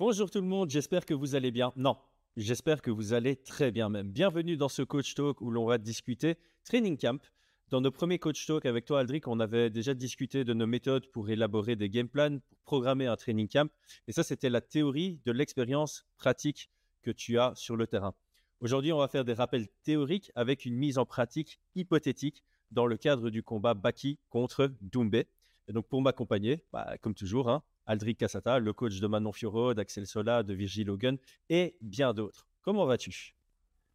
Bonjour tout le monde, j'espère que vous allez bien. Non, j'espère que vous allez très bien même. Bienvenue dans ce Coach Talk où l'on va discuter Training Camp. Dans nos premiers Coach Talk avec toi, Aldric, on avait déjà discuté de nos méthodes pour élaborer des game plans, pour programmer un Training Camp. Et ça, c'était la théorie de l'expérience pratique que tu as sur le terrain. Aujourd'hui, on va faire des rappels théoriques avec une mise en pratique hypothétique dans le cadre du combat Baki contre Doumbé. Et donc, pour m'accompagner, bah, comme toujours, hein, Aldric Cassata, le coach de Manon Fioro, d'Axel Sola, de Virgil Hogan et bien d'autres. Comment vas-tu?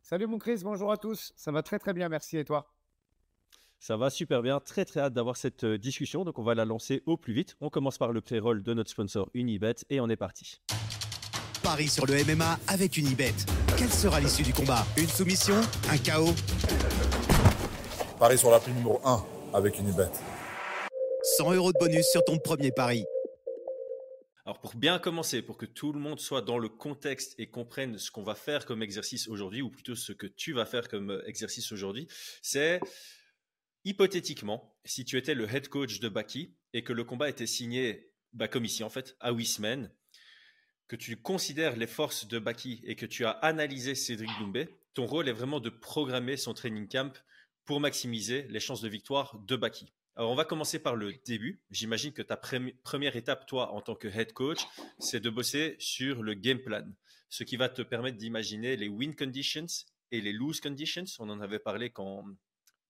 Salut mon Chris, bonjour à tous. Ça va très très bien, merci. Et toi? Ça va super bien, très très hâte d'avoir cette euh, discussion, donc on va la lancer au plus vite. On commence par le pré-roll de notre sponsor Unibet et on est parti. Paris sur le MMA avec Unibet. Quelle sera l'issue du combat? Une soumission? Un chaos? Paris sur la prime numéro 1 avec Unibet. 100 euros de bonus sur ton premier pari. Alors pour bien commencer, pour que tout le monde soit dans le contexte et comprenne ce qu'on va faire comme exercice aujourd'hui, ou plutôt ce que tu vas faire comme euh, exercice aujourd'hui, c'est hypothétiquement, si tu étais le head coach de Baki et que le combat était signé, bah, comme ici en fait, à huit semaines, que tu considères les forces de Baki et que tu as analysé Cédric Doumbé, ton rôle est vraiment de programmer son training camp pour maximiser les chances de victoire de Baki. Alors, on va commencer par le début. J'imagine que ta première étape, toi, en tant que head coach, c'est de bosser sur le game plan, ce qui va te permettre d'imaginer les win conditions et les lose conditions. On en avait parlé quand,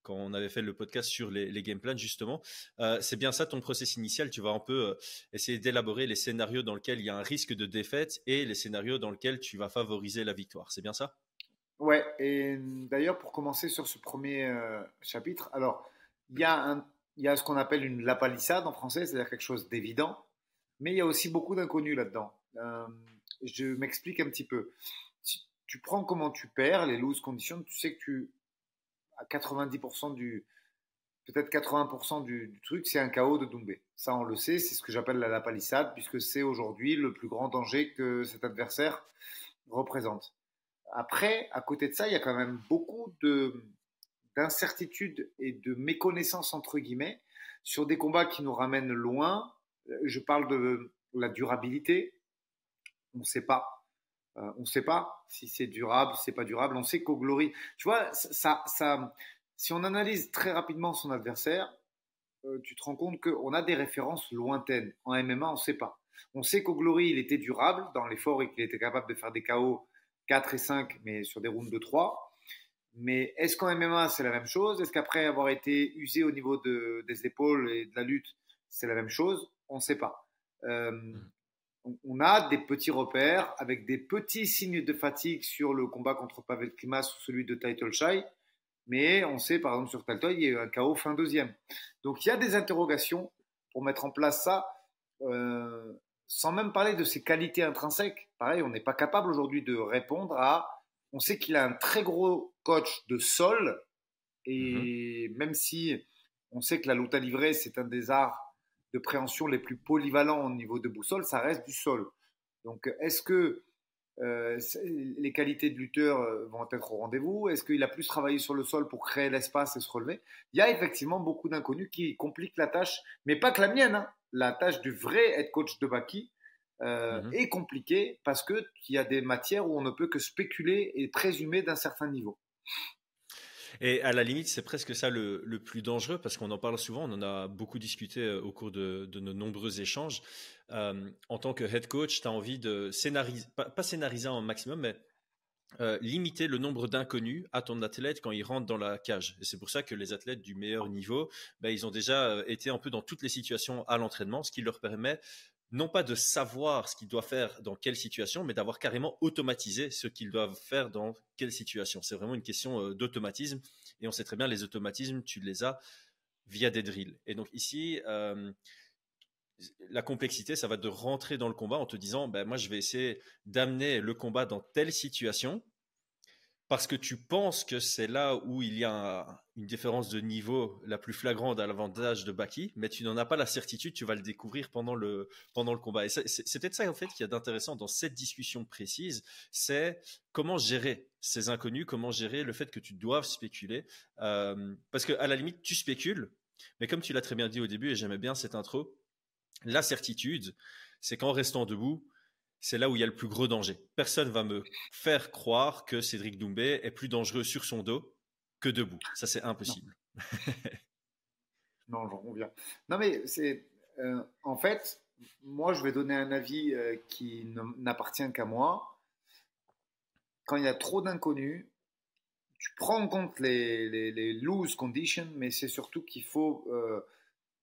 quand on avait fait le podcast sur les, game plans, justement. Euh, c'est bien ça ton process initial. Tu vas un peu euh, essayer d'élaborer les scénarios dans lesquels il y a un risque de défaite et les scénarios dans lesquels tu vas favoriser la victoire. C'est bien ça? Ouais, et d'ailleurs, pour commencer sur ce premier euh, chapitre, alors, il y a un il y a ce qu'on appelle une lapalissade en français, c'est-à-dire quelque chose d'évident, mais il y a aussi beaucoup d'inconnus là-dedans. Euh, je m'explique un petit peu. Tu prends comment tu perds, les loose conditions, tu sais que tu, à 90% du, peut-être 80% du, truc, c'est un chaos de Doumbé. Ça, on le sait, c'est ce que j'appelle la lapalissade, puisque c'est aujourd'hui le plus grand danger que cet adversaire représente. Après, à côté de ça, il y a quand même beaucoup de, d'incertitude et de méconnaissance, entre guillemets, sur des combats qui nous ramènent loin. Je parle de la durabilité. On ne sait pas. Euh, on ne sait pas si c'est durable, si c'est pas durable. On sait qu'au Glory, tu vois, si on analyse très rapidement son adversaire, euh, tu te rends compte qu'on a des références lointaines. En MMA, on ne sait pas. On sait qu'au Glory, il était durable dans l'effort et qu'il était capable de faire des KO 4 et 5, mais sur des rounds de 3. Mais est-ce qu'en MMA, c'est la même chose? Est-ce qu'après avoir été usé au niveau de, des épaules et de la lutte, c'est la même chose? On ne sait pas. Euh, hmm. on, a des petits repères avec des petits signes de fatigue sur le combat contre Pavel Klimas ou celui de Title Shy. Mais on sait, par exemple, sur Title, il y a eu un KO fin deuxième. Donc il y a des interrogations pour mettre en place ça. Euh, sans même parler de ses qualités intrinsèques. Pareil, on n'est pas capable aujourd'hui de répondre à on sait qu'il a un très gros coach de sol. Et mhm. même si on sait que la lutte à livrer, c'est un des arts de préhension les plus polyvalents au niveau de boussole, ça reste du sol. Donc, est-ce que euh, les qualités de lutteur euh, vont être au rendez-vous? Est-ce qu'il a plus travaillé sur le sol pour créer l'espace et se relever? Il y a effectivement beaucoup d'inconnus qui compliquent la tâche, mais pas que la mienne. Hein. La tâche du vrai head coach de Baki, euh, mmh est compliqué parce qu'il y a des matières où on ne peut que spéculer et présumer d'un certain niveau. Et à la limite, c'est presque ça le, plus dangereux parce qu'on en parle souvent, on en a beaucoup discuté euh, au cours de, nos nombreux échanges. Euh, en tant que head coach, tu as envie de scénariser, pas, scénariser un maximum, mais limiter le nombre d'inconnus à ton athlète quand il rentre dans la cage. Et c'est pour ça que les athlètes du meilleur niveau, ben, ils ont déjà été un peu dans toutes les situations à l'entraînement, ce qui leur permet non pas de savoir ce qu'ils doivent faire dans quelle situation, mais d'avoir carrément automatisé ce qu'ils doivent faire dans quelle situation. C'est vraiment une question euh, d'automatisme. Et on sait très bien, les automatismes, tu les as via des drills. Et donc ici, euh, la complexité, ça va de rentrer dans le combat en te disant, ben, moi, je vais essayer d'amener le combat dans telle situation parce que tu penses que c'est là où il y a une différence de niveau la plus flagrante à l'avantage de Baki, mais tu n'en as pas la certitude, tu vas le découvrir pendant le, pendant le combat. Et c'est peut-être ça en fait qui a d'intéressant dans cette discussion précise, c'est comment gérer ces inconnus, comment gérer le fait que tu doives spéculer. Euh, parce qu'à la limite, tu spécules, mais comme tu l'as très bien dit au début, et j'aimais bien cette intro, la certitude, c'est qu'en restant debout, c'est là où il y a le plus gros danger. Personne va me faire croire que Cédric Doumbé est plus dangereux sur son dos que debout. Ça, c'est impossible. Non, j'en reviens. Non, mais c'est. Euh, en fait, moi, je vais donner un avis euh, qui n'appartient qu'à moi. Quand il y a trop d'inconnus, tu prends en compte les, les, loose conditions, mais c'est surtout qu'il faut euh,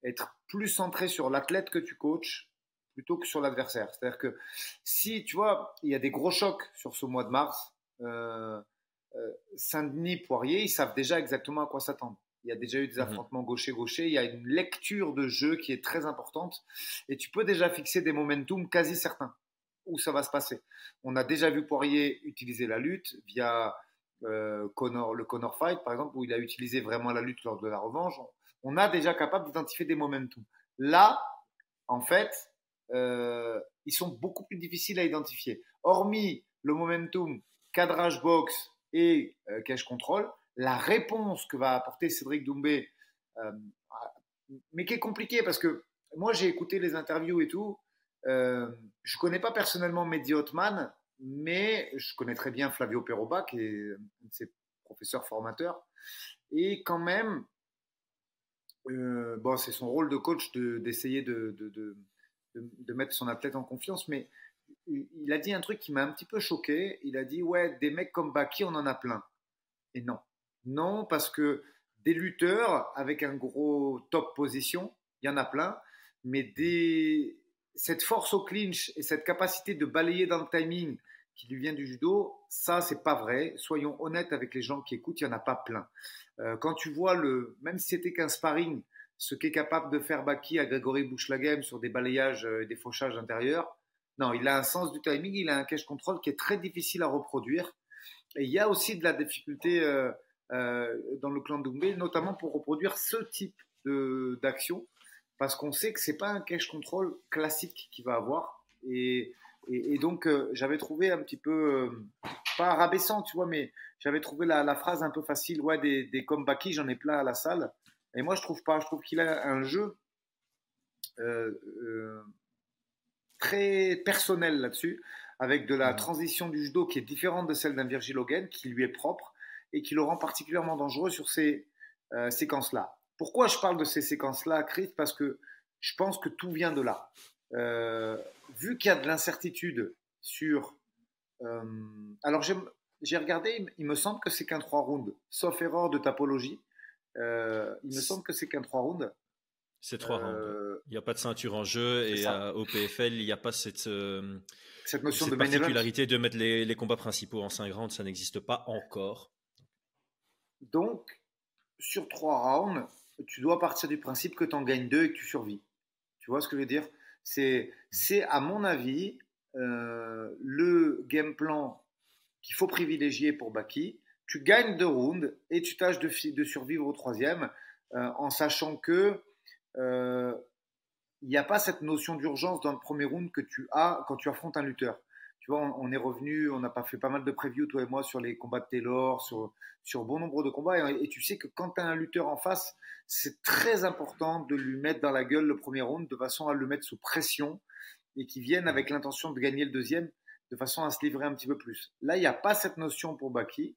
être plus centré sur l'athlète que tu coaches plutôt que sur l'adversaire. C'est-à-dire que si, tu vois, il y a des gros chocs sur ce mois de mars, Saint-Denis, Poirier, ils savent déjà exactement à quoi s'attendre. Il y a déjà eu des mhm. affrontements gaucher-gaucher. Il y a une lecture de jeu qui est très importante. Et tu peux déjà fixer des momentum quasi certains où ça va se passer. On a déjà vu Poirier utiliser la lutte via euh, le Connor Fight, par exemple, où il a utilisé vraiment la lutte lors de la revanche. On a déjà capable d'identifier des momentum. Là, en fait, euh, ils sont beaucoup plus difficiles à identifier. Hormis le momentum cadrage box et euh, cache control, la réponse que va apporter Cédric Doumbé, euh, mais qui est compliqué parce que moi j'ai écouté les interviews et tout. Euh, je connais pas personnellement Mehdi Hotman, mais je connais très bien Flavio Peroba, qui est un de ses professeurs formateurs. Et quand même, euh, bon, c'est son rôle de coach d'essayer de, de, de, de, mettre son athlète en confiance, mais il a dit un truc qui m'a un petit peu choqué. Il a dit Ouais, des mecs comme Baki, on en a plein. Et non. Non, parce que des lutteurs avec un gros top position, il y en a plein, mais cette force au clinch et cette capacité de balayer dans le timing qui lui vient du judo, ça c'est pas vrai. Soyons honnêtes avec les gens qui écoutent, il y en a pas plein. Euh, quand tu vois le, même si c'était qu'un sparring, ce qu'est capable de faire Baki à Grégory Bouchlagem sur des balayages et des fauchages intérieurs, non, il a un sens du timing, il a un cache control qui est très difficile à reproduire. Et il y a aussi de la difficulté. Euh, euh, dans le clan Doumbé, notamment pour reproduire ce type d'action, parce qu'on sait que c'est pas un cache control classique qu'il va avoir. Et, donc, euh, j'avais trouvé un petit peu, pas rabaissant, tu vois, mais j'avais trouvé la, phrase un peu facile, ouais, des, des j'en ai plein à la salle. Et moi, je trouve pas, je trouve qu'il a un jeu très personnel là-dessus, avec de la transition du judo qui est différente de celle d'un Virgil Hogan, qui lui est propre et qui le rend particulièrement dangereux sur ces euh, séquences-là. Pourquoi je parle de ces séquences-là, Chris? Parce que je pense que tout vient de là. Euh, vu qu'il y a de l'incertitude sur... Euh, alors j'ai regardé, il me semble que c'est qu'un 3 rounds, sauf erreur de topologie. il me semble que c'est qu'un 3 rounds. C'est 3 rounds. Il n'y a pas de ceinture en jeu et au PFL, il n'y a pas cette, cette notion de particularité de mettre les, les, combats principaux en 5 rounds, ça n'existe pas encore. Donc, sur trois rounds, tu dois partir du principe que tu en gagnes deux et que tu survis. Tu vois ce que je veux dire? C'est, à mon avis, euh, le game plan qu'il faut privilégier pour Baki. Tu gagnes deux rounds et tu tâches de, de survivre au troisième euh, en sachant que euh, il n'y a pas cette notion d'urgence dans le premier round que tu as quand tu affrontes un lutteur tu vois, on, est revenu, on n'a pas fait pas mal de previews, toi et moi, sur les combats de Taylor, sur, sur bon nombre de combats. Et, tu sais que quand tu as un lutteur en face, c'est très important de lui mettre dans la gueule le premier round de façon à le mettre sous pression et qu'il vienne avec l'intention de gagner le deuxième de façon à se livrer un petit peu plus. Là, il n'y a pas cette notion pour Baki.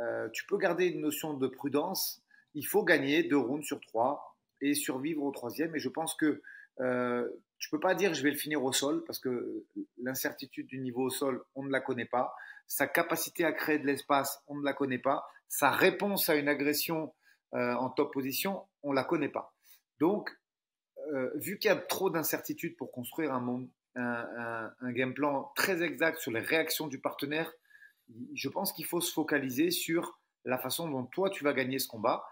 Euh, tu peux garder une notion de prudence. Il faut gagner deux rounds sur trois et survivre au troisième. Et je pense que euh, je peux pas dire je vais le finir au sol parce que l'incertitude du niveau au sol, on ne la connaît pas. Sa capacité à créer de l'espace, on ne la connaît pas. Sa réponse à une agression euh, en top position, on la connaît pas. Donc, euh, vu qu'il y a trop d'incertitudes pour construire un, un, un, game plan très exact sur les réactions du partenaire, je pense qu'il faut se focaliser sur la façon dont toi tu vas gagner ce combat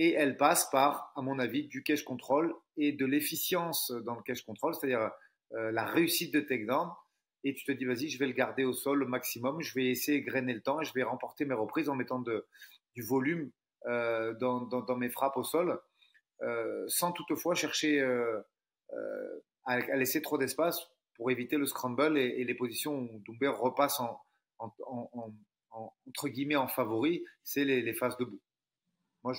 et elle passe par, à mon avis, du cache control et de l'efficience dans le cache control, c'est-à-dire euh, la réussite de takedown. Et tu te dis, vas-y, je vais le garder au sol au maximum, je vais essayer de grainer le temps et je vais remporter mes reprises en mettant du volume euh, dans, mes frappes au sol, euh, sans toutefois chercher à, laisser trop d'espace pour éviter le scramble et, les positions où Doumbé repasse en, en, entre guillemets en favori, c'est les, les phases debout. Moi,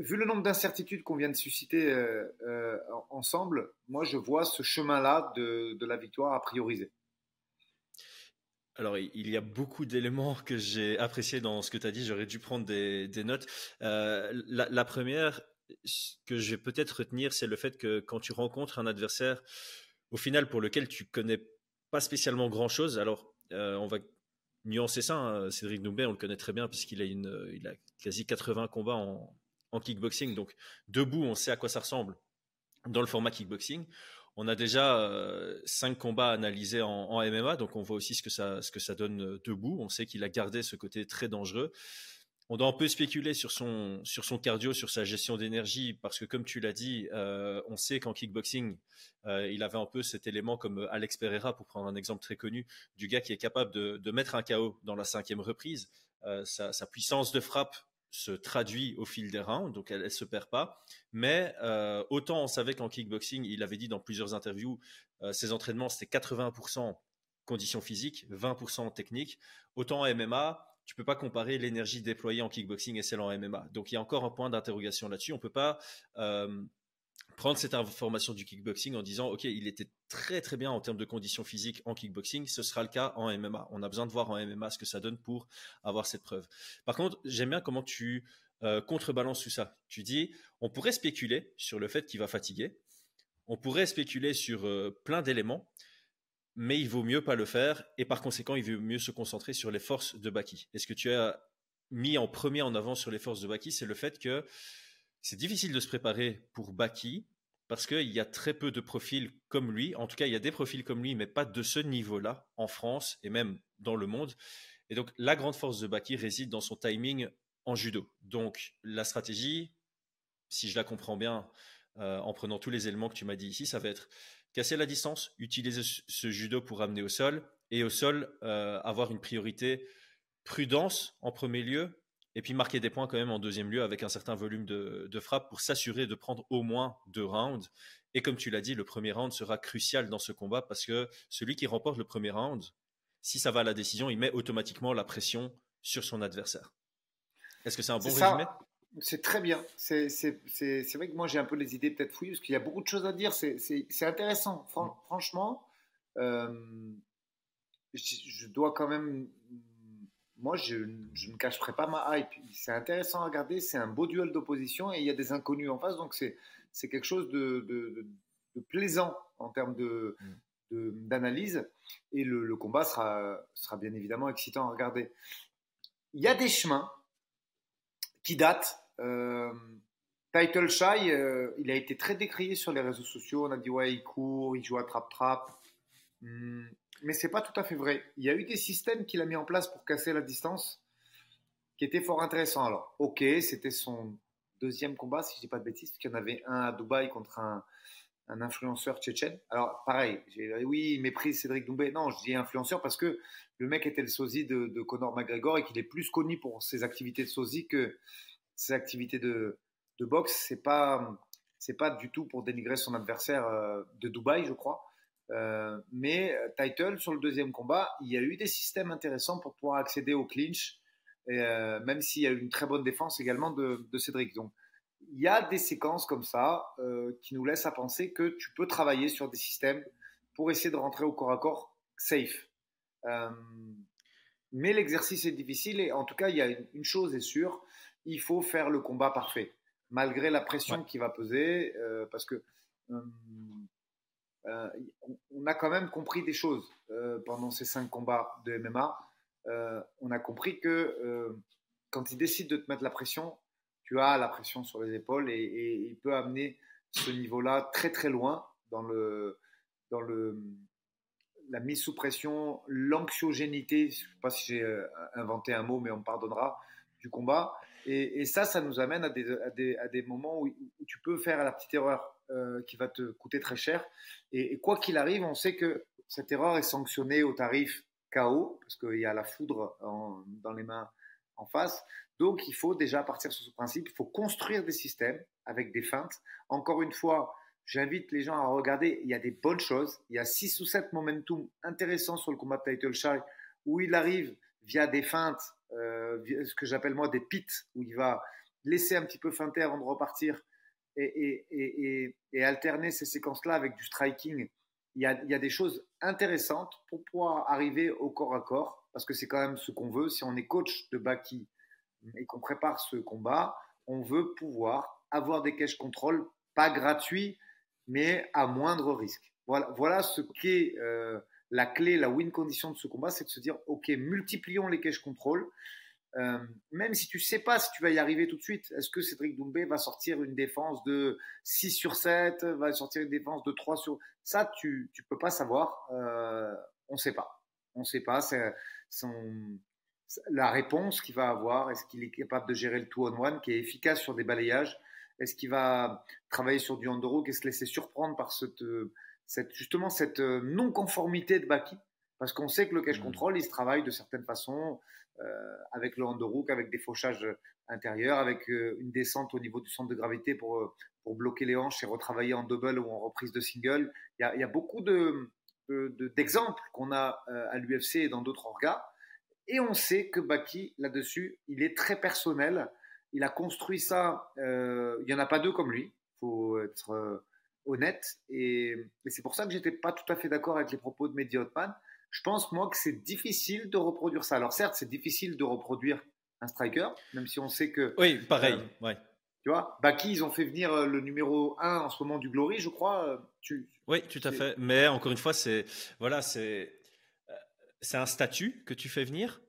vu le nombre d'incertitudes qu'on vient de susciter euh, euh, ensemble, moi je vois ce chemin-là de, la victoire à prioriser. alors, il y a beaucoup d'éléments que j'ai appréciés dans ce que tu as dit. J'aurais dû prendre des, notes. Euh, la, première, que je vais peut-être retenir, c'est le fait que quand tu rencontres un adversaire, au final, pour lequel tu connais pas spécialement grand-chose, alors on va nuancer ça. Hein. Cédric Doumbé, on le connaît très bien puisqu'il a, une, il a quasi 80 combats en, en kickboxing. Donc, debout, on sait à quoi ça ressemble dans le format kickboxing. On a déjà euh, cinq combats analysés en, MMA, donc on voit aussi ce que ça, ce que ça donne euh, debout. On sait qu'il a gardé ce côté très dangereux. On doit un peu spéculer sur son, sur son cardio, sur sa gestion d'énergie, parce que comme tu l'as dit, euh, on sait qu'en kickboxing, il avait un peu cet élément comme Alex Pereira, pour prendre un exemple très connu, du gars qui est capable de, mettre un KO dans la cinquième reprise. sa, puissance de frappe se traduit au fil des rounds, donc elle ne se perd pas. Mais euh, autant on savait qu'en kickboxing, il avait dit dans plusieurs interviews, euh, ses entraînements c'était 80% conditions physiques, 20% technique. Autant en MMA, tu peux pas comparer l'énergie déployée en kickboxing et celle en MMA. Donc il y a encore un point d'interrogation là-dessus. On peut pas euh, prendre cette information du kickboxing en disant ok il était très très bien en termes de conditions physiques en kickboxing. Ce sera le cas en MMA on a besoin de voir en MMA ce que ça donne pour avoir cette preuve. Par contre j'aime bien comment tu euh, contrebalances tout ça. Tu dis on pourrait spéculer sur le fait qu'il va fatiguer. On pourrait spéculer sur euh, plein d'éléments mais il vaut mieux pas le faire et par conséquent il vaut mieux se concentrer sur les forces de Baki est-ce que tu as mis en premier en avant sur les forces de Baki c'est le fait que c'est difficile de se préparer pour Baki parce qu'il y a très peu de profils comme lui. En tout cas, il y a des profils comme lui, mais pas de ce niveau-là en France et même dans le monde. Et donc, la grande force de Baki réside dans son timing en judo. Donc, la stratégie, si je la comprends bien, euh, en prenant tous les éléments que tu m'as dit ici, ça va être casser la distance, utiliser ce judo pour amener au sol, et au sol, euh, avoir une priorité prudence en premier lieu, et puis marquer des points quand même en deuxième lieu avec un certain volume de, de frappe pour s'assurer de prendre au moins deux rounds. Et comme tu l'as dit, le premier round sera crucial dans ce combat parce que celui qui remporte le premier round, si ça va à la décision, il met automatiquement la pression sur son adversaire. Est-ce que c'est un bon résumé? C'est très bien. C'est vrai que moi j'ai un peu les idées peut-être fouillées parce qu'il y a beaucoup de choses à dire. C'est intéressant. Mm. franchement, euh, je dois quand même moi, je, ne cacherai pas ma hype. C'est intéressant à regarder, c'est un beau duel d'opposition et il y a des inconnus en face, donc c'est quelque chose de, plaisant en termes d'analyse et le, combat sera, sera bien évidemment excitant à regarder. Il y a des chemins qui datent. Euh, Title Shy, euh, il a été très décrié sur les réseaux sociaux. On a dit ouais, il court, il joue à trap-trap. Hmm, mais c'est pas tout à fait vrai. Il y a eu des systèmes qu'il a mis en place pour casser la distance qui étaient fort intéressants. Alors, ok, c'était son deuxième combat, si je dis pas de bêtises, parce qu'il y en avait un à Dubaï contre un, influenceur tchétchène. Alors, pareil, oui, il méprise Cédric Doumbé. Non, je dis influenceur parce que le mec était le sosie de, Conor McGregor et qu'il est plus connu pour ses activités de sosie que ses activités de, boxe. C'est pas, c'est pas du tout pour dénigrer son adversaire euh, de Dubaï, je crois. Euh, mais euh, Title, sur le deuxième combat, il y a eu des systèmes intéressants pour pouvoir accéder au clinch, même s'il y a eu une très bonne défense également de, Cédric. Donc, il y a des séquences comme ça qui nous laissent à penser que tu peux travailler sur des systèmes pour essayer de rentrer au corps à corps safe. mais l'exercice est difficile et en tout cas, il y a une, chose est sûre, il faut faire le combat parfait, malgré la pression qui va peser, parce que euh, on a quand même compris des choses euh, pendant ces cinq combats de MMA. Euh, on a compris que quand il décide de te mettre la pression, tu as la pression sur les épaules et, il peut amener ce niveau-là très très loin dans le dans le la mise sous pression, l'anxiogénité, je ne sais pas si j'ai inventé un mot, mais on me pardonnera, du combat. Et, ça, ça nous amène à des, à des, moments où, tu peux faire la petite erreur euh, qui va te coûter très cher. Et, quoi qu'il arrive, on sait que cette erreur est sanctionnée au tarif KO, parce qu'il y a la foudre dans les mains en face. Donc, il faut déjà partir sur ce principe. Il faut construire des systèmes avec des feintes. Encore une fois, j'invite les gens à regarder. Il y a des bonnes choses. Il y a 6 ou 7 momentum intéressants sur le combat de Title Shy où il arrive via des feintes, ce que j'appelle moi des pits, où il va laisser un petit peu feinter avant de repartir et, alterner ces séquences-là avec du striking il y, a, des choses intéressantes pour pouvoir arriver au corps à corps, parce que c'est quand même ce qu'on veut. Si on est coach de Baki et qu'on prépare ce combat, on veut pouvoir avoir des cash control, pas gratuits, mais à moindre risque. Voilà, voilà ce qu'est euh, la clé, la win condition de ce combat, c'est de se dire, OK, multiplions les cash control. Euh, même si tu sais pas si tu vas y arriver tout de suite, est-ce que Cédric Doumbé va sortir une défense de 6 sur 7, va sortir une défense de 3 sur... Ça, tu ne peux pas savoir. Euh, on ne sait pas. On ne sait pas. C'est la réponse qu'il va avoir. Est-ce qu'il est capable de gérer le two-on-one qui est efficace sur des balayages? Est-ce qu'il va travailler sur du Andoro, et se laisser surprendre par cette, cette, justement cette non-conformité de Baki Parce qu'on sait que le cash mmh. control, il se travaille de certaines façons. Euh, avec le handorook, avec des fauchages intérieurs, avec euh, une descente au niveau du centre de gravité pour, euh, pour bloquer les hanches et retravailler en double ou en reprise de single. Il y a, il y a beaucoup de, d'exemples qu'on a à l'UFC et dans d'autres orgas. Et on sait que Baki, là-dessus, il est très personnel. Il a construit ça. il n'y en a pas deux comme lui. Il faut être honnête. Et, et c'est pour ça que j'étais pas tout à fait d'accord avec les propos de Mehdi Hotman je pense, moi, que c'est difficile de reproduire ça. Alors, certes, c'est difficile de reproduire un striker, même si on sait que. Oui, pareil, euh, ouais. Tu vois, Baki, ils ont fait venir euh, le numéro 1 en ce moment du Glory, je crois. Euh, tu, oui, tout à fait. Mais encore une fois, c'est voilà, c'est c'est un statut que tu fais venir,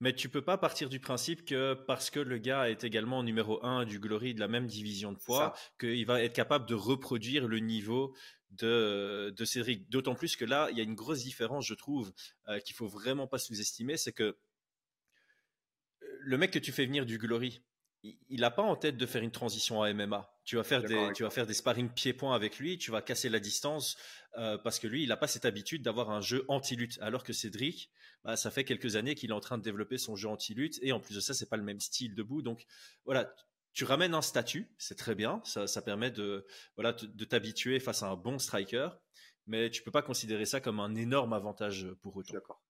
mais tu peux pas partir du principe que parce que le gars est également numéro 1 du Glory de la même division de poids, qu'il va être capable de reproduire le niveau de, de Cédric. D'autant plus que là, il y a une grosse différence, je trouve, euh, qu'il faut vraiment pas sous-estimer, c'est que euh, le mec que tu fais venir du Glory, il n'a pas en tête de faire une transition à MMA. Tu vas faire des, tu vas faire des sparring pieds-points avec lui, tu vas casser la distance euh, parce que lui, il n'a pas cette habitude d'avoir un jeu anti-lutte. Alors que Cédric, bah, ça fait quelques années qu'il est en train de développer son jeu anti-lutte et en plus de ça, c'est pas le même style debout. Donc voilà, tu ramènes un statut, c'est très bien, ça, permet de, voilà, de t'habituer face à un bon striker, mais tu peux pas considérer ça comme un énorme avantage pour eux. D'accord.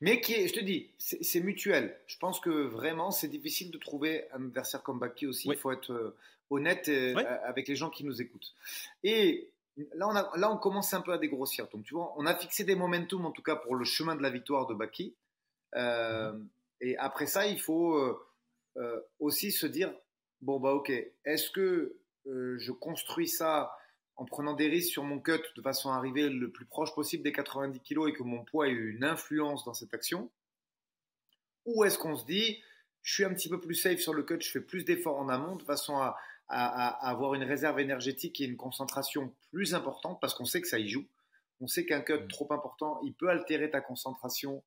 Mais qui est, je te dis, c'est mutuel. Je pense que vraiment, c'est difficile de trouver un adversaire comme Baki aussi. Il faut être euh, honnête euh, avec les gens qui nous écoutent. Et là on, a, là, on commence un peu à dégrossir. Donc, tu vois, on a fixé des momentum, en tout cas, pour le chemin de la victoire de Baki. Euh, mhm. Et après ça, il faut aussi se dire, Bon, bah ok. Est-ce que euh, je construis ça en prenant des risques sur mon cut de façon à arriver le plus proche possible des 90 kg et que mon poids ait une influence dans cette action? Ou est-ce qu'on se dit, je suis un petit peu plus safe sur le cut, je fais plus d'efforts en amont de façon à, avoir une réserve énergétique et une concentration plus importante parce qu'on sait que ça y joue. On sait qu'un cut mmh. trop important, il peut altérer ta concentration,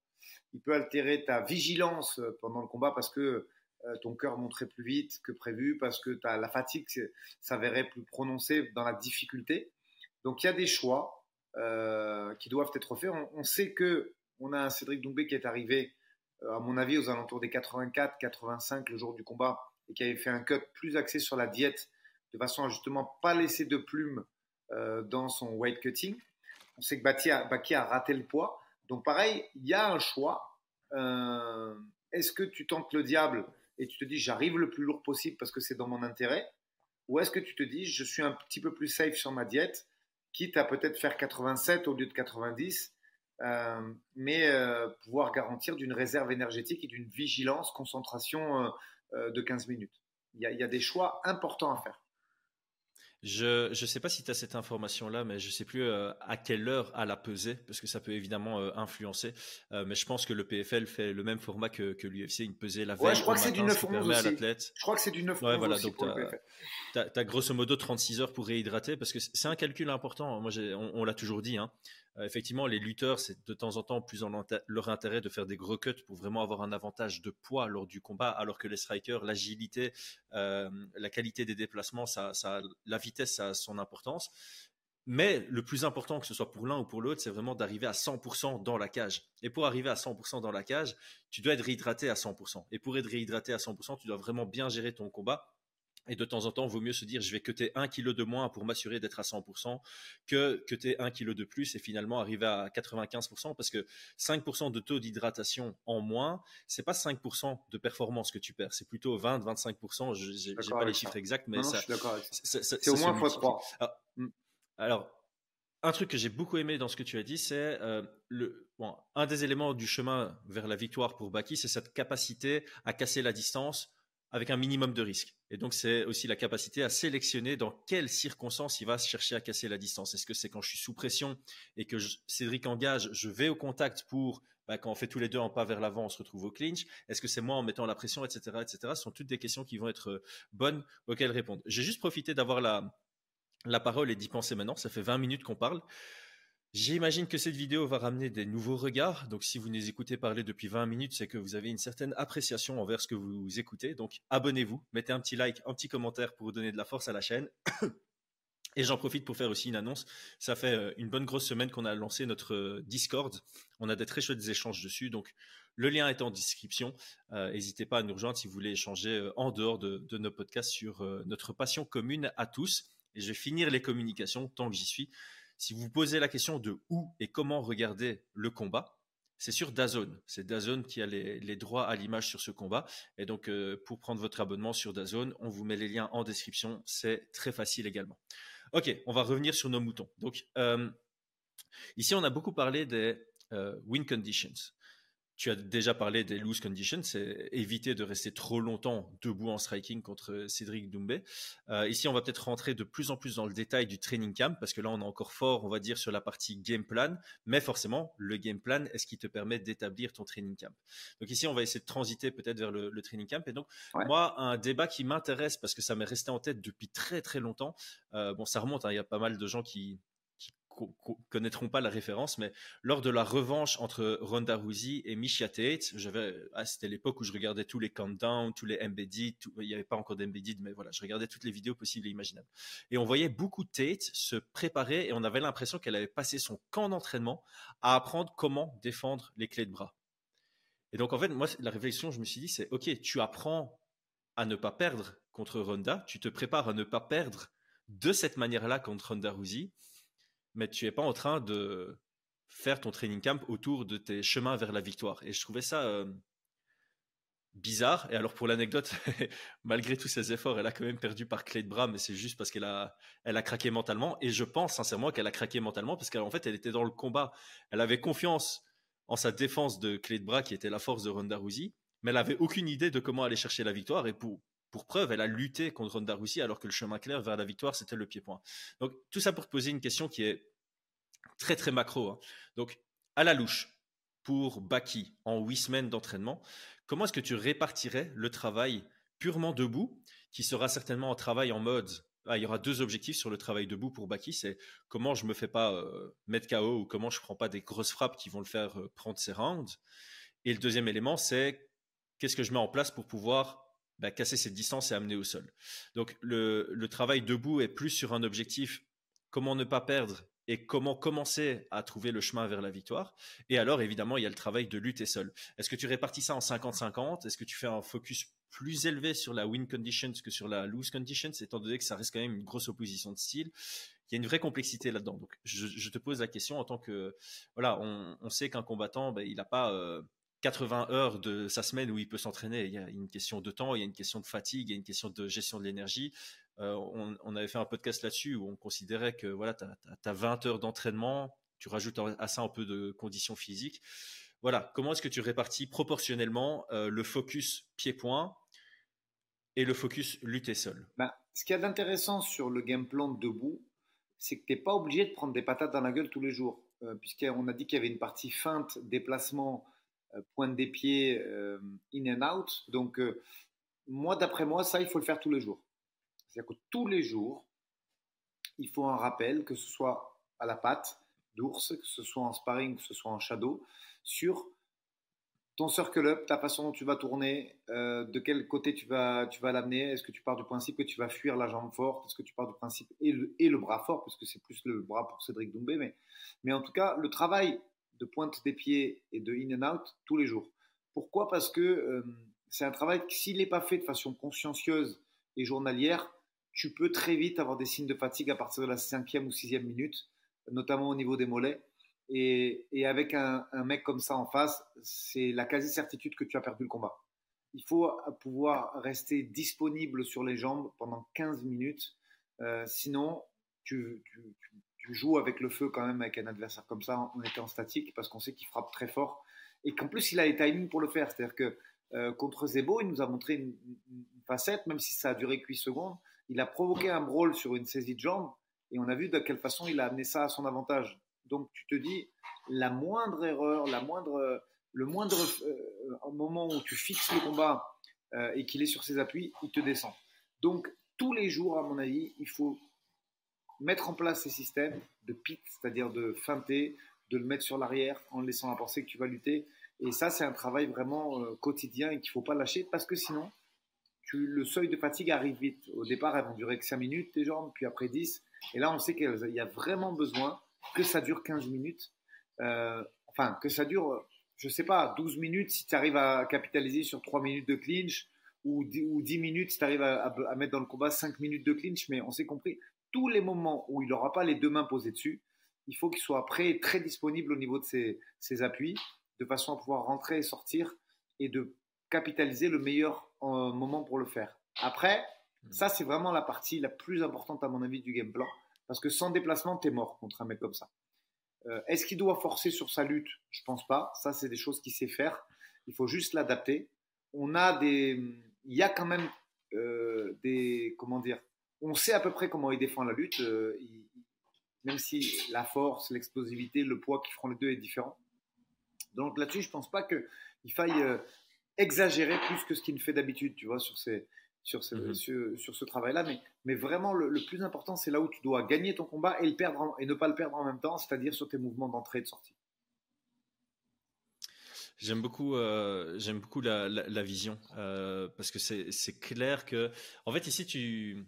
il peut altérer ta vigilance pendant le combat parce que euh, ton cœur monterait plus vite que prévu parce que as, la fatigue s'avérait plus prononcée dans la difficulté. Donc il y a des choix euh, qui doivent être faits. On, sait que on a un Cédric Doumbé qui est arrivé, euh, à mon avis, aux alentours des 84-85 le jour du combat et qui avait fait un cut plus axé sur la diète de façon à justement pas laisser de plumes dans son weight cutting. On sait que Baki a, a, raté le poids. Donc pareil, il y a un choix. Est-ce que tu tentes le diable et tu te dis j'arrive le plus lourd possible parce que c'est dans mon intérêt? Ou est-ce que tu te dis je suis un petit peu plus safe sur ma diète, quitte à peut-être faire 87 au lieu de 90, euh, mais euh, pouvoir garantir d'une réserve énergétique et d'une vigilance, concentration euh, de 15 minutes il y, a, des choix importants à faire. Je ne sais pas si tu as cette information-là, mais je ne sais plus euh, à quelle heure à la peser, parce que ça peut évidemment euh, influencer. Euh, mais je pense que le PFL fait le même format que, que l'UFC, une pesée la veille. Ouais, je crois que c'est du 9 aussi. Je crois que c'est du 9 ouais, voilà, donc tu as, grosso modo 36 heures pour réhydrater, parce que c'est un calcul important. Moi, on, on l'a toujours dit. Hein. Euh, effectivement, les lutteurs, c'est de temps en temps plus en leur intérêt de faire des gros cuts pour vraiment avoir un avantage de poids lors du combat, alors que les strikers, l'agilité, euh, la qualité des déplacements, la vitesse, ça a son importance. Mais le plus important, que ce soit pour l'un ou pour l'autre, c'est vraiment d'arriver à 100% dans la cage. Et pour arriver à 100% dans la cage, tu dois être réhydraté à 100%. Et pour être réhydraté à 100%, tu dois vraiment bien gérer ton combat et de temps en temps, il vaut mieux se dire, je vais cuter un kilo de moins pour m'assurer d'être à 100% que cuter un kilo de plus et finalement arriver à 95% parce que 5% de taux d'hydratation en moins, c'est pas 5% de performance que tu perds, c'est plutôt 20, 25%. Je n'ai pas les chiffres exacts, mais ça, c'est au moins x3. Alors, un truc que j'ai beaucoup aimé dans ce que tu as dit, c'est euh, le bon, un des éléments du chemin vers la victoire pour Baki, c'est cette capacité à casser la distance avec un minimum de risque. Et donc, c'est aussi la capacité à sélectionner dans quelles circonstances il va chercher à casser la distance. Est-ce que c'est quand je suis sous pression et que Cédric engage, je vais au contact pour, bah, quand on fait tous les deux un pas vers l'avant, on se retrouve au clinch Est-ce que c'est moi en mettant la pression, etc., etc. Ce sont toutes des questions qui vont être euh, bonnes auxquelles répondre. J'ai juste profité d'avoir la, la parole et d'y penser maintenant. Ça fait 20 minutes qu'on parle. J'imagine que cette vidéo va ramener des nouveaux regards. Donc, si vous nous écoutez parler depuis 20 minutes, c'est que vous avez une certaine appréciation envers ce que vous écoutez. Donc, abonnez-vous, mettez un petit like, un petit commentaire pour donner de la force à la chaîne. Et j'en profite pour faire aussi une annonce. Ça fait euh, une bonne grosse semaine qu'on a lancé notre euh, Discord. On a des très chouettes échanges dessus. Donc, le lien est en description. Euh, n'hésitez pas à nous rejoindre si vous voulez échanger en dehors de, de nos podcasts sur notre passion commune à tous. Et je vais finir les communications tant que j'y suis. Si vous posez la question de où et comment regarder le combat, c'est sur Dazone. C'est Dazone qui a les, droits à l'image sur ce combat. Et donc, euh, pour prendre votre abonnement sur Dazone, on vous met les liens en description. C'est très facile également. Ok, on va revenir sur nos moutons. Donc, euh, ici, on a beaucoup parlé des euh, win conditions tu as déjà parlé des loose conditions, c'est éviter de rester trop longtemps debout en striking contre Cédric Doumbé. Euh, ici, on va peut-être rentrer de plus en plus dans le détail du training camp parce que là, on est encore fort, on va dire, sur la partie game plan. Mais forcément, le game plan est ce qui te permet d'établir ton training camp. Donc ici, on va essayer de transiter peut-être vers le, training camp. Et donc, moi, un débat qui m'intéresse parce que ça m'est resté en tête depuis très très longtemps. Euh, bon, ça remonte, hein, il y a pas mal de gens qui connaîtront pas la référence, mais lors de la revanche entre Ronda Rousey et Misha Tate, j'avais, ah, c'était l'époque où je regardais tous les countdowns, tous les embedded, il n'y avait pas encore d'embedded, mais voilà, je regardais toutes les vidéos possibles et imaginables. Et on voyait beaucoup Tate se préparer et on avait l'impression qu'elle avait passé son camp d'entraînement à apprendre comment défendre les clés de bras. Et donc, en fait, moi, la réflexion, je me suis dit, c'est, OK, tu apprends à ne pas perdre contre Ronda, tu te prépares à ne pas perdre de cette manière-là contre Ronda Rousey, mais tu es pas en train de faire ton training camp autour de tes chemins vers la victoire. Et je trouvais ça euh, bizarre. Et alors pour l'anecdote, malgré tous ses efforts, elle a quand même perdu par clé de bras, mais c'est juste parce qu'elle a, elle a craqué mentalement. Et je pense sincèrement qu'elle a craqué mentalement parce qu'en fait, elle était dans le combat. Elle avait confiance en sa défense de clé de bras qui était la force de Ronda Rousey, mais elle avait aucune idée de comment aller chercher la victoire. Et pour, pour preuve, elle a lutté contre Ronda Rousey alors que le chemin clair vers la victoire, c'était le pied-point. Donc, tout ça pour te poser une question qui est très, très macro. Hein. Donc, à la louche, pour Baki, en huit semaines d'entraînement, comment est-ce que tu répartirais le travail purement debout, qui sera certainement un travail en mode ah, il y aura deux objectifs sur le travail debout pour Baki, c'est comment je me fais pas euh, mettre KO ou comment je prends pas des grosses frappes qui vont le faire euh, prendre ses rounds. Et le deuxième élément, c'est qu'est-ce que je mets en place pour pouvoir bah, casser cette distance et amener au sol. Donc le, travail debout est plus sur un objectif, comment ne pas perdre et comment commencer à trouver le chemin vers la victoire. Et alors, évidemment, il y a le travail de lutte et seul. Est-ce que tu répartis ça en 50-50 Est-ce que tu fais un focus plus élevé sur la win conditions que sur la lose conditions, étant donné que ça reste quand même une grosse opposition de style? Il y a une vraie complexité là-dedans. Donc, je, te pose la question en tant que, voilà, on, sait qu'un combattant, ben, il n'a pas euh, 80 heures de sa semaine où il peut s'entraîner. Il y a une question de temps, il y a une question de fatigue, il y a une question de gestion de l'énergie. Euh, on, avait fait un podcast là-dessus où on considérait que voilà, tu as, 20 heures d'entraînement, tu rajoutes à ça un peu de conditions physiques. Voilà, comment est-ce que tu répartis proportionnellement euh, le focus pied-point et le focus lutte et sol ben, Ce qu'il y a d'intéressant sur le game plan debout, c'est que tu n'es pas obligé de prendre des patates dans la gueule tous les jours. Euh, puisqu'on a dit qu'il y avait une partie feinte, déplacement, pointe des pieds, euh, in and out. Donc, euh, moi, d'après moi, ça, il faut le faire tous les jours. C'est-à-dire que tous les jours, il faut un rappel, que ce soit à la patte d'ours, que ce soit en sparring, que ce soit en shadow, sur ton circle up, ta façon dont tu vas tourner, de quel côté tu vas, tu vas l'amener. Est-ce que tu pars du principe que tu vas fuir la jambe forte? Est-ce que tu pars du principe et le, et le bras fort? Parce que c'est plus le bras pour Cédric Doumbé. Mais, mais en tout cas, le travail de pointe des pieds et de in and out tous les jours. Pourquoi? Parce que euh, c'est un travail qui, s'il n'est pas fait de façon consciencieuse et journalière, tu peux très vite avoir des signes de fatigue à partir de la cinquième ou sixième minute, notamment au niveau des mollets. Et, avec un, mec comme ça en face, c'est la quasi-certitude que tu as perdu le combat. Il faut pouvoir rester disponible sur les jambes pendant 15 minutes. Euh, sinon, tu, tu joues avec le feu quand même avec un adversaire comme ça en étant statique parce qu'on sait qu'il frappe très fort et qu'en plus il a les timings pour le faire. C'est-à-dire que euh, contre Zebo, il nous a montré une, facette, même si ça a duré 8 secondes. Il a provoqué un brawl sur une saisie de jambe et on a vu de quelle façon il a amené ça à son avantage. Donc tu te dis, la moindre erreur, la moindre, le moindre euh, moment où tu fixes le combat euh, et qu'il est sur ses appuis, il te descend. Donc tous les jours, à mon avis, il faut mettre en place ces systèmes de pit, c'est-à-dire de feinter, de le mettre sur l'arrière en laissant à penser que tu vas lutter. Et ça, c'est un travail vraiment euh, quotidien et qu'il ne faut pas lâcher parce que sinon, tu, le seuil de fatigue arrive vite. Au départ, elles vont durer que 5 minutes, tes jambes, puis après 10. Et là, on sait qu'il y a vraiment besoin que ça dure 15 minutes. Euh, enfin, que ça dure, je ne sais pas, 12 minutes si tu arrives à capitaliser sur 3 minutes de clinch ou 10, minutes si tu arrives à, à, mettre dans le combat 5 minutes de clinch. Mais on s'est compris, tous les moments où il n'aura pas les deux mains posées dessus, il faut qu'il soit prêt et très disponible au niveau de ses, appuis, de façon à pouvoir rentrer et sortir et de capitaliser le meilleur euh, moment pour le faire. Après, hmm. ça c'est vraiment la partie la plus importante à mon avis du game plan, parce que sans déplacement, tu es mort contre un mec comme ça. Euh, est-ce qu'il doit forcer sur sa lutte? Je pense pas. Ça, c'est des choses qu'il sait faire. Il faut juste l'adapter. On a des, il y a quand même euh, des, comment dire, on sait à peu près comment il défend la lutte, euh, même si la force, l'explosivité, le poids qui feront les deux est différent. Donc là-dessus, je ne pense pas qu'il faille euh, exagérer plus que ce qu'il ne fait d'habitude, tu vois, sur, ces, sur, mhm. sur, ce travail-là. Mais, mais vraiment, le, plus important, c'est là où tu dois gagner ton combat et, le perdre et ne pas le perdre en même temps, c'est-à-dire sur tes mouvements d'entrée et de sortie. J'aime beaucoup, euh, j'aime beaucoup la, la, vision parce que c'est clair que, en fait, ici tu,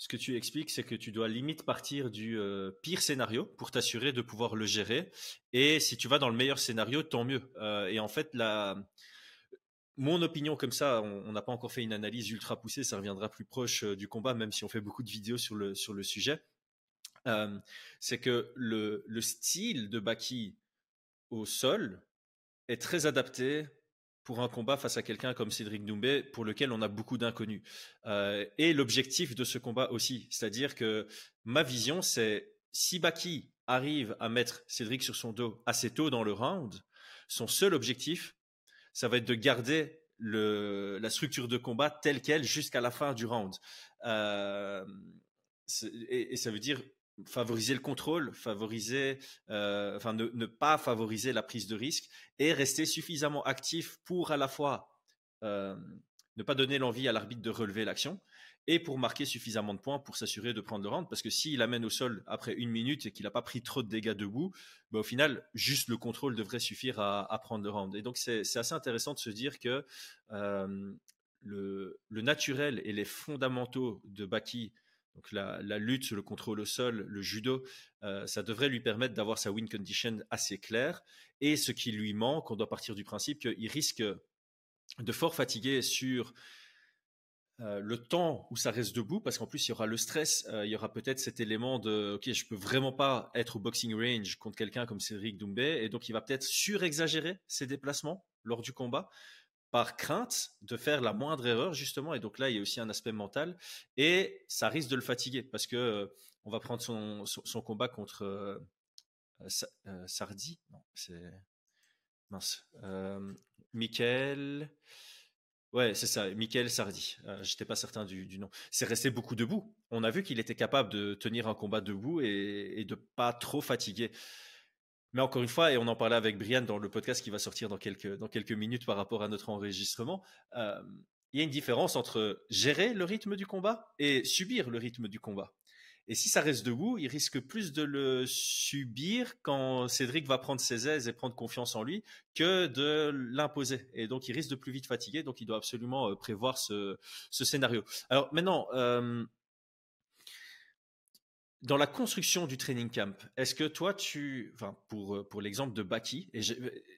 ce que tu expliques, c'est que tu dois limite partir du euh, pire scénario pour t'assurer de pouvoir le gérer. Et si tu vas dans le meilleur scénario, tant mieux. Euh, et en fait, la... mon opinion comme ça, on n'a pas encore fait une analyse ultra poussée, ça reviendra plus proche euh, du combat, même si on fait beaucoup de vidéos sur le, sur le sujet. c'est que le, le style de Baki au sol est très adapté pour un combat face à quelqu'un comme Cédric Doumbé, pour lequel on a beaucoup d'inconnus. Euh, et l'objectif de ce combat aussi, c'est-à-dire que ma vision, c'est si Baki arrive à mettre Cédric sur son dos assez tôt dans le round, son seul objectif, ça va être de garder la structure de combat telle qu'elle jusqu'à la fin du round. Euh, et, ça veut dire favoriser le contrôle, favoriser, euh, enfin ne, pas favoriser la prise de risque et rester suffisamment actif pour à la fois euh, ne pas donner l'envie à l'arbitre de relever l'action et pour marquer suffisamment de points pour s'assurer de prendre le round. Parce que s'il amène au sol après une minute et qu'il n'a pas pris trop de dégâts debout, bah, au final, juste le contrôle devrait suffire à, prendre le round. Et donc c'est assez intéressant de se dire que euh, le, le, naturel et les fondamentaux de Baki donc la, lutte, le contrôle au sol, le judo, euh, ça devrait lui permettre d'avoir sa win condition assez claire. Et ce qui lui manque, on doit partir du principe qu'il risque de fort fatiguer sur euh, le temps où ça reste debout, parce qu'en plus il y aura le stress, euh, il y aura peut-être cet élément de ok, je peux vraiment pas être au boxing range contre quelqu'un comme Cédric Doumbé, et donc il va peut-être surexagérer ses déplacements lors du combat par crainte de faire la moindre erreur justement. Et donc là il y a aussi un aspect mental et ça risque de le fatiguer parce que euh, on va prendre son, son, combat contre euh, euh, Sardi. Non c'est mince. Michael ouais c'est ça Michael Sardi. J'étais pas certain du, du nom. C'est resté beaucoup debout. On a vu qu'il était capable de tenir un combat debout et, et de pas trop fatiguer mais encore une fois, et on en parlait avec Brian dans le podcast qui va sortir dans quelques, minutes par rapport à notre enregistrement, euh, il y a une différence entre gérer le rythme du combat et subir le rythme du combat. Et si ça reste debout, il risque plus de le subir quand Cédric va prendre ses aises et prendre confiance en lui que de l'imposer. Et donc, il risque de plus vite fatiguer. Donc, il doit absolument euh, prévoir ce, ce scénario. Alors maintenant, euh, dans la construction du training camp, est-ce que toi, tu, enfin, pour, euh, pour l'exemple de Baki, et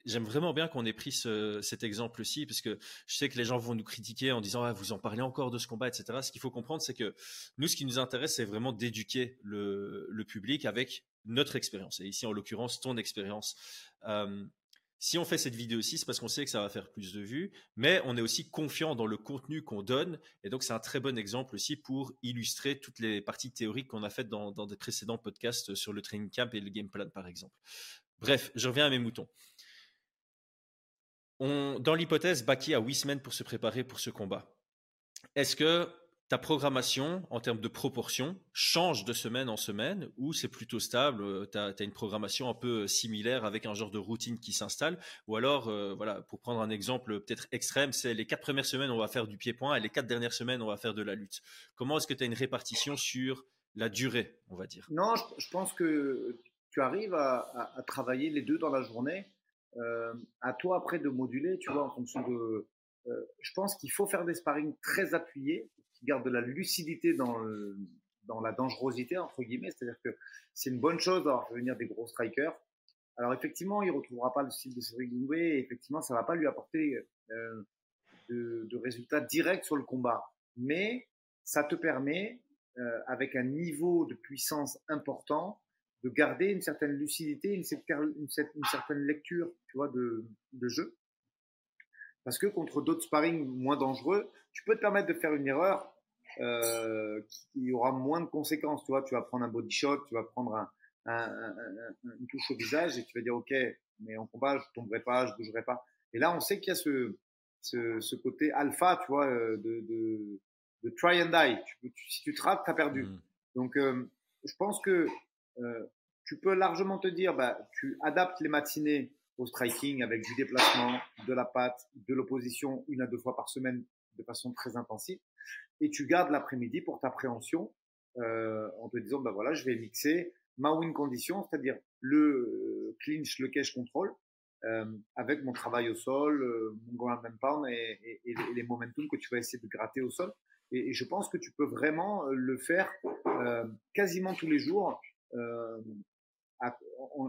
j'aime vraiment bien qu'on ait pris cet exemple-ci, parce que je sais que les gens vont nous critiquer en disant, ah, vous en parlez encore de ce combat, etc. Ce qu'il faut comprendre, c'est que nous, ce qui nous intéresse, c'est vraiment d'éduquer le, le public avec notre expérience. Et ici, en l'occurrence, ton expérience. Euh, si on fait cette vidéo aussi, c'est parce qu'on sait que ça va faire plus de vues, mais on est aussi confiant dans le contenu qu'on donne. Et donc, c'est un très bon exemple aussi pour illustrer toutes les parties théoriques qu'on a faites dans, des précédents podcasts sur le training camp et le game plan, par exemple. Bref, je reviens à mes moutons. On, dans l'hypothèse, Baki a huit semaines pour se préparer pour ce combat. Est-ce que ta programmation en termes de proportion change de semaine en semaine ou c'est plutôt stable euh, Tu as, une programmation un peu similaire avec un genre de routine qui s'installe Ou alors, euh, voilà, pour prendre un exemple peut-être extrême, c'est les quatre premières semaines, on va faire du pied-point et les quatre dernières semaines, on va faire de la lutte. Comment est-ce que tu as une répartition sur la durée, on va dire? Non, je, pense que tu arrives à, travailler les deux dans la journée. Euh, à toi après de moduler, tu vois, en fonction de. je pense qu'il faut faire des sparring très appuyés garde de la lucidité dans, dans la dangerosité, entre guillemets. C'est-à-dire que c'est une bonne chose d'avoir des gros strikers. Alors effectivement, il retrouvera pas le style de Cédric Doumbé et effectivement, ça va pas lui apporter euh, de, résultats directs sur le combat. Mais ça te permet, euh, avec un niveau de puissance important, de garder une certaine lucidité, une, certaine, une certaine lecture, tu vois, de, de jeu. Parce que contre d'autres sparring moins dangereux, tu peux te permettre de faire une erreur euh, qui aura moins de conséquences. Tu vois, tu vas prendre un body shot, tu vas prendre un, un, un, une touche au visage et tu vas dire ok, mais en combat je tomberai pas, je bougerai pas. Et là, on sait qu'il y a ce, ce, ce, côté alpha, tu vois, euh, de, de, de try and die. Tu, si tu te rates, t'as perdu. Mm. Donc, euh, je pense que euh, tu peux largement te dire, bah, tu adaptes les matinées au striking avec du déplacement, de la patte, de l'opposition une à deux fois par semaine de façon très intensive et tu gardes l'après-midi pour ta préhension euh, en te disant, bah voilà, je vais mixer ma win condition, c'est-à-dire le euh, clinch, le cache control, euh, avec mon travail au sol, euh, mon ground and pound et, et, et, les momentum que tu vas essayer de gratter au sol. Et, je pense que tu peux vraiment euh, le faire euh, quasiment tous les jours en,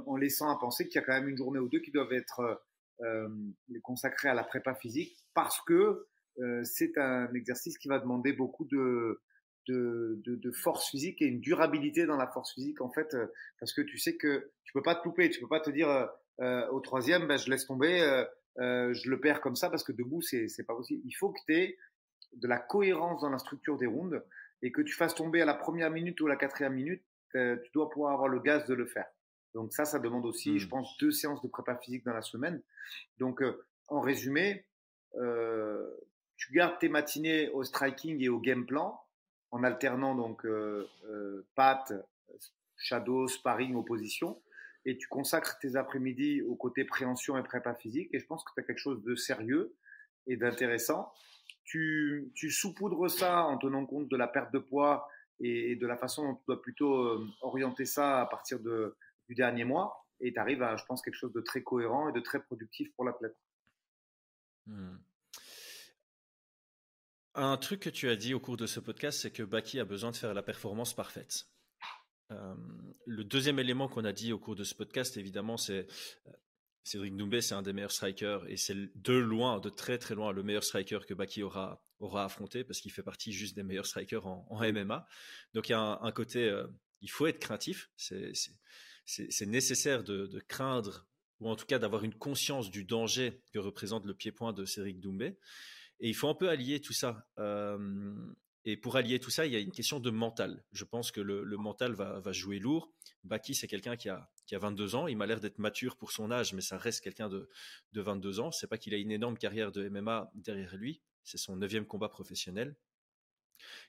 en, laissant à penser qu'il y a quand même une journée ou deux qui doivent être consacrées à la prépa physique parce que euh, c'est un exercice qui va demander beaucoup de, de, de, de, force physique et une durabilité dans la force physique en fait, euh, parce que tu sais que tu peux pas te louper, tu peux pas te dire euh, euh au troisième, ben, je laisse tomber, euh, je le perds comme ça parce que debout c'est c'est pas possible. Il faut que tu aies de la cohérence dans la structure des rounds et que tu fasses tomber à la première minute ou à la quatrième minute, tu dois pouvoir avoir le gaz de le faire. Donc ça, ça demande aussi, je mmh. pense, deux séances de prépa physique dans la semaine. Donc en résumé, euh, tu gardes tes matinées au striking et au game plan en alternant donc euh, euh, shadow, sparring, opposition et tu consacres tes après-midi au côté préhension et prépa physique et je pense que tu as quelque chose de sérieux et d'intéressant. Tu, tu saupoudres ça en tenant compte de la perte de poids et de la façon dont tu dois plutôt euh, orienter ça à partir de, du dernier mois et tu arrives à, je pense, quelque chose de très cohérent et de très productif pour l'athlète. Hmm. Un truc que tu as dit au cours de ce podcast, c'est que Baki a besoin de faire la performance parfaite. Euh, le deuxième élément qu'on a dit au cours de ce podcast, évidemment, c'est euh, Cédric Doumbé, c'est un des meilleurs strikers et c'est de loin, de très très loin, le meilleur striker que Baki aura, aura affronté parce qu'il fait partie juste des meilleurs strikers en, MMA. Donc il y a un, côté, euh, il faut être craintif, c'est nécessaire de, de, craindre ou en tout cas d'avoir une conscience du danger que représente le pied-point de Cédric Doumbé. Et il faut un peu allier tout ça. et pour allier tout ça, il y a une question de mental. Je pense que le, mental va, jouer lourd. Baki, c'est quelqu'un qui a, qui a 22 ans. Il m'a l'air d'être mature pour son âge, mais ça reste quelqu'un de, de 22 ans. C'est pas qu'il a une énorme carrière de MMA derrière lui. C'est son neuvième combat professionnel.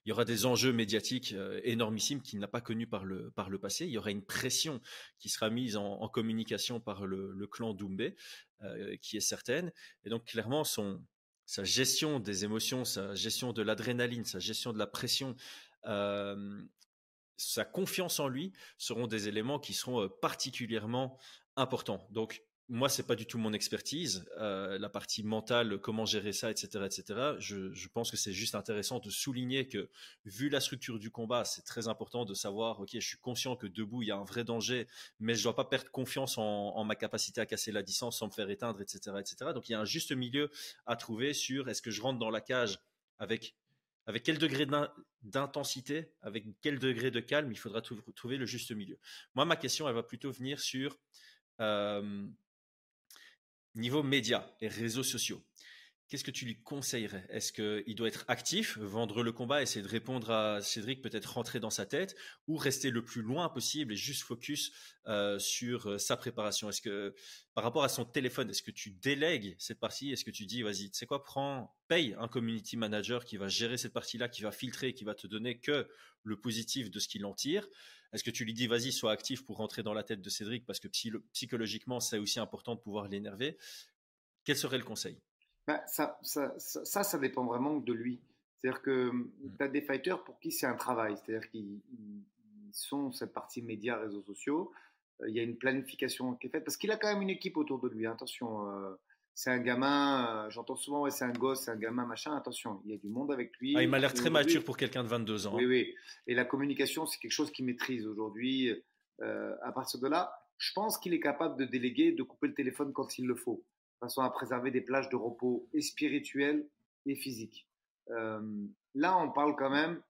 Il y aura des enjeux médiatiques euh, énormissimes qu'il n'a pas connus par le, par le passé. Il y aura une pression qui sera mise en, communication par le, le clan Doumbé, euh, qui est certaine. Et donc, clairement, son, sa gestion des émotions, sa gestion de l'adrénaline, sa gestion de la pression, sa confiance en lui seront des éléments qui seront particulièrement importants. Donc, moi, c'est pas du tout mon expertise, euh, la partie mentale, comment gérer ça, etc., etc. Je, pense que c'est juste intéressant de souligner que, vu la structure du combat, c'est très important de savoir, ok, je suis conscient que debout il y a un vrai danger, mais je dois pas perdre confiance en, en ma capacité à casser la distance sans me faire éteindre, etc., etc. Donc il y a un juste milieu à trouver sur est-ce que je rentre dans la cage avec avec quel degré d'intensité, avec quel degré de calme, il faudra trouver le juste milieu. Moi, ma question, elle va plutôt venir sur euh, niveau médias et réseaux sociaux, Qu'est-ce que tu lui conseillerais? Est-ce qu'il doit être actif, vendre le combat, essayer de répondre à Cédric, peut-être rentrer dans sa tête, ou rester le plus loin possible et juste focus euh, sur euh, sa préparation? Est-ce que par rapport à son téléphone, est-ce que tu délègues cette partie? Est-ce que tu dis, vas-y, tu sais quoi, prends, paye un community manager qui va gérer cette partie-là, qui va filtrer, qui va te donner que le positif de ce qu'il en tire? Est-ce que tu lui dis, vas-y, sois actif pour rentrer dans la tête de Cédric parce que psychologiquement, c'est aussi important de pouvoir l'énerver? Quel serait le conseil? Bah, ça, ça, ça, ça, dépend vraiment de lui. C'est-à-dire que mmh, mmh. tu as des fighters pour qui c'est un travail. C'est-à-dire qu'ils sont cette partie médias, réseaux sociaux. Euh, il y a une planification qui est faite parce qu'il a quand même une équipe autour de lui. Attention, euh, c'est un gamin, euh, j'entends souvent, ouais, c'est un gosse, c'est un gamin, machin. Attention, il y a du monde avec lui. Ah, il m'a l'air très mature pour quelqu'un de 22 ans. Oui, oui. Et la communication, c'est quelque chose qu'il maîtrise aujourd'hui. à partir de là, je pense qu'il est capable de déléguer, de couper le téléphone quand il le faut façon à préserver des plages de repos et spirituelles et physiques. Euh, là, on parle quand même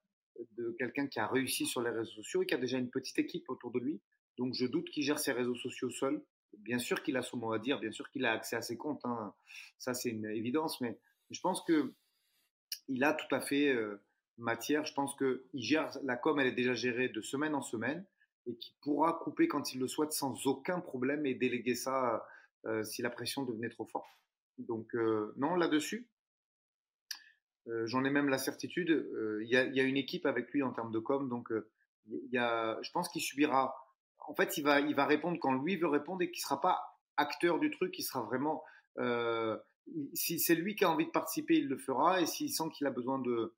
de quelqu'un qui a réussi sur les réseaux sociaux et qui a déjà une petite équipe autour de lui. Donc, je doute qu'il gère ses réseaux sociaux seul. Bien sûr qu'il a son mot à dire, bien sûr qu'il a accès à ses comptes. Hein. Ça, c'est une évidence. Mais je pense que il a tout à fait euh, matière. Je pense que il gère la com, elle est déjà gérée de semaine en semaine et qu'il pourra couper quand il le souhaite sans aucun problème et déléguer ça si la pression devenait trop forte. Donc euh, non, là-dessus, euh, j'en ai même la certitude. Il y, a une équipe avec lui en termes de com, donc y a, je pense qu'il subira. En fait, il va, il va répondre quand lui veut répondre et qu'il sera pas acteur du truc, il sera vraiment. si c'est lui qui a envie de participer, il le fera. Et s'il sent qu'il a besoin de,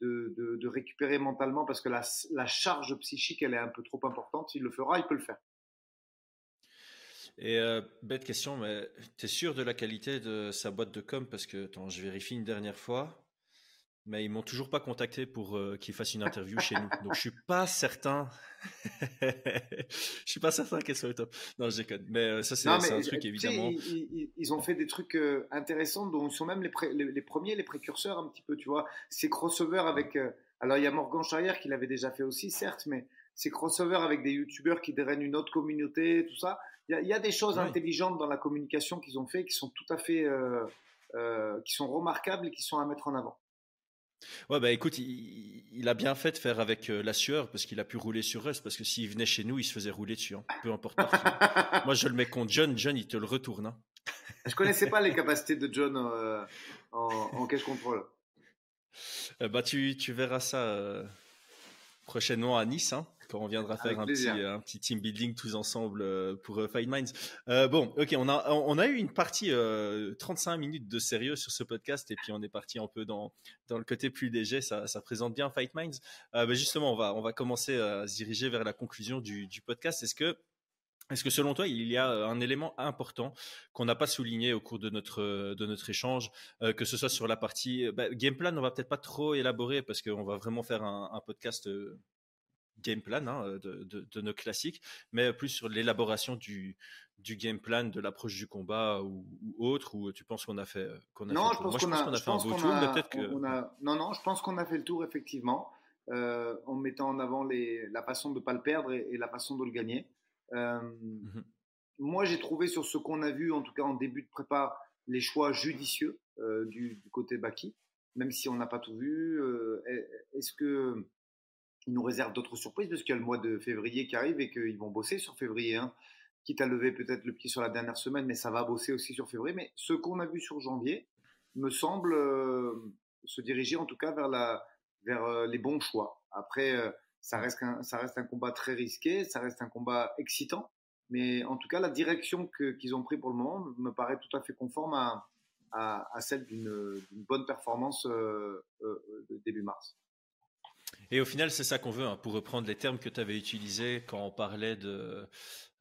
de, de, récupérer mentalement parce que la, la, charge psychique elle est un peu trop importante, il le fera, il peut le faire. Et euh, bête question, mais tu es sûr de la qualité de sa boîte de com? Parce que, attends, je vérifie une dernière fois. Mais ils m'ont toujours pas contacté pour euh, qu'ils fassent une interview chez nous. Donc je suis pas certain. je suis pas certain qu'elle soit au top. Non, je déconne. Mais euh, ça, c'est un truc évidemment. Ils, ont fait des trucs intéressants dont ils sont même les, les, premiers, les précurseurs un petit peu, tu vois. Ces crossovers avec. alors il y a Morgan Charrière qui l'avait déjà fait aussi, certes, mais ces crossovers avec des youtubeurs qui drainent une autre communauté, tout ça. Il y, a des choses intelligentes dans la communication qu'ils ont fait qui sont tout à fait, euh, euh, qui sont remarquables et qui sont à mettre en avant. Ouais, bah écoute, il, a bien fait de faire avec euh, la sueur parce qu'il a pu rouler sur Rust. Parce que s'il venait chez nous, il se faisait rouler dessus, hein, peu importe. Moi, je le mets contre John. John, il te le retourne. Hein. Je connaissais pas les capacités de John en, en cache contrôle. bah, tu, tu verras ça prochainement à Nice. Hein quand on viendra faire un petit, un petit, team building tous ensemble euh, pour euh, Fight Minds. Euh, bon, ok, on a, on a eu une partie 35 minutes de sérieux sur ce podcast et puis on est parti un peu dans, dans le côté plus léger. Ça, ça présente bien Fight Minds. Ben justement, on va, on va commencer à se diriger vers la conclusion du, du podcast. Est-ce que est-ce que selon toi, il y a un élément important qu'on n'a pas souligné au cours de notre de notre échange, que ce soit sur la partie bah, game plan, on va peut-être pas trop élaborer parce qu'on va vraiment faire un, un podcast game plan hein, de, nos classiques, mais plus sur l'élaboration du, du game plan, de l'approche du combat ou, autre, ou tu penses qu'on a fait qu'on a Non, je pense qu'on a, fait un beau tour, peut-être que... non, non, je pense qu'on a fait le tour, effectivement, euh, en mettant en avant les, la façon de ne pas le perdre et, la façon de le gagner. Euh, mmh moi, j'ai trouvé sur ce qu'on a vu, en tout cas en début de prépa, les choix judicieux euh, du, du, côté Baki, même si on n'a pas tout vu. Est-ce que ils nous réservent d'autres surprises parce qu'il y a le mois de février qui arrive et qu'ils vont bosser sur février. Hein. Quitte à lever peut-être le pied sur la dernière semaine, mais ça va bosser aussi sur février. Mais ce qu'on a vu sur janvier me semble euh, se diriger en tout cas vers, euh, les bons choix. Après, euh, ça, reste un, combat très risqué, ça reste un combat excitant. Mais en tout cas, la direction qu'ils ont pris pour le moment me paraît tout à fait conforme à celle d'une bonne performance début mars. Et au final, c'est ça qu'on veut, hein, pour reprendre les termes que tu avais utilisés quand on parlait de,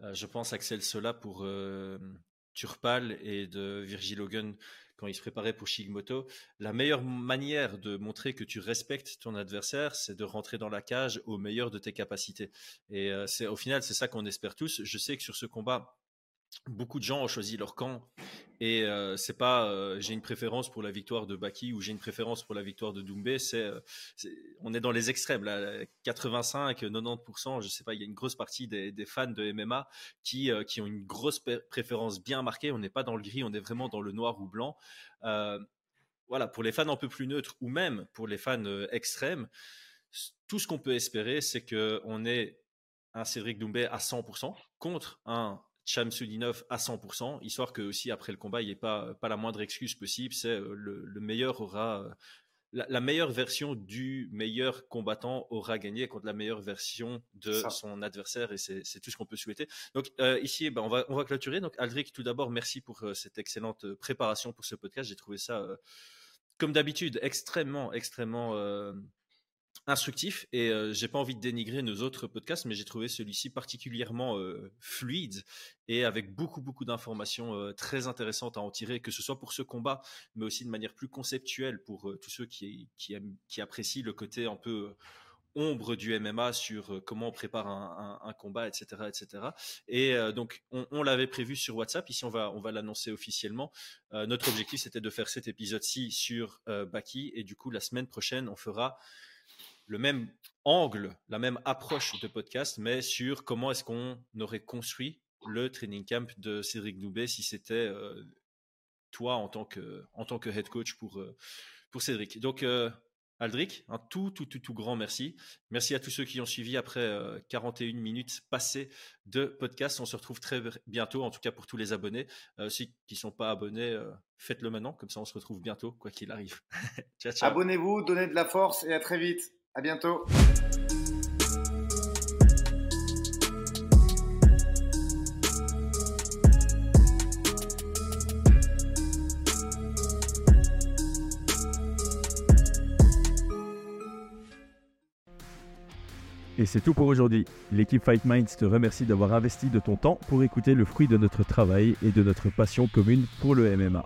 euh, je pense, Axel Sola pour euh, Turpal et de Virgil Hogan quand il se préparait pour Shigmoto. La meilleure manière de montrer que tu respectes ton adversaire, c'est de rentrer dans la cage au meilleur de tes capacités. Et euh, c'est au final, c'est ça qu'on espère tous. Je sais que sur ce combat, beaucoup de gens ont choisi leur camp et euh, c'est pas euh, j'ai une préférence pour la victoire de Baki ou j'ai une préférence pour la victoire de Doumbé. C'est, euh, on est dans les extrêmes là, 85, 90%. Je sais pas, il y a une grosse partie des, fans de MMA qui qui ont une grosse préférence bien marquée. On n'est pas dans le gris, on est vraiment dans le noir ou blanc. voilà, pour les fans un peu plus neutres ou même pour les fans extrêmes, tout ce qu'on peut espérer, c'est que on ait un Cédric Doumbé à 100% contre un Chamsudinov à 100%, histoire que aussi après le combat, il n'y ait pas, pas la moindre excuse possible. C'est euh, le, meilleur aura euh, la, meilleure version du meilleur combattant aura gagné contre la meilleure version de son adversaire et c'est tout ce qu'on peut souhaiter. Donc euh, ici, ben, on, va, on va clôturer. Donc Aldric, tout d'abord, merci pour cette excellente préparation pour ce podcast. J'ai trouvé ça, comme d'habitude, extrêmement, extrêmement instructif et euh, j'ai pas envie de dénigrer nos autres podcasts, mais j'ai trouvé celui-ci particulièrement euh, fluide et avec beaucoup beaucoup d'informations euh, très intéressantes à en tirer, que ce soit pour ce combat, mais aussi de manière plus conceptuelle pour tous ceux qui, qui, apprécient le côté un peu ombre du MMA sur comment on prépare un, combat, etc., etc. Et donc, on, on l'avait prévu sur WhatsApp. Ici, on va, on va l'annoncer officiellement. notre objectif, c'était de faire cet épisode-ci sur Baki. Et du coup, la semaine prochaine, on fera le même angle, la même approche de podcast, mais sur comment est-ce qu'on aurait construit le training camp de Cédric Noubet si c'était euh, toi en tant que en tant que head coach pour euh, pour Cédric. Donc euh, Aldric, un tout, tout, tout, tout grand merci. Merci à tous ceux qui ont suivi après 41 minutes passées de podcast. On se retrouve très bientôt, en tout cas pour tous les abonnés. ceux qui ne sont pas abonnés, faites-le maintenant, comme ça on se retrouve bientôt, quoi qu'il arrive. Abonnez-vous, donnez de la force et à très vite. À bientôt. Et c'est tout pour aujourd'hui. L'équipe Fight Minds te remercie d'avoir investi de ton temps pour écouter le fruit de notre travail et de notre passion commune pour le MMA.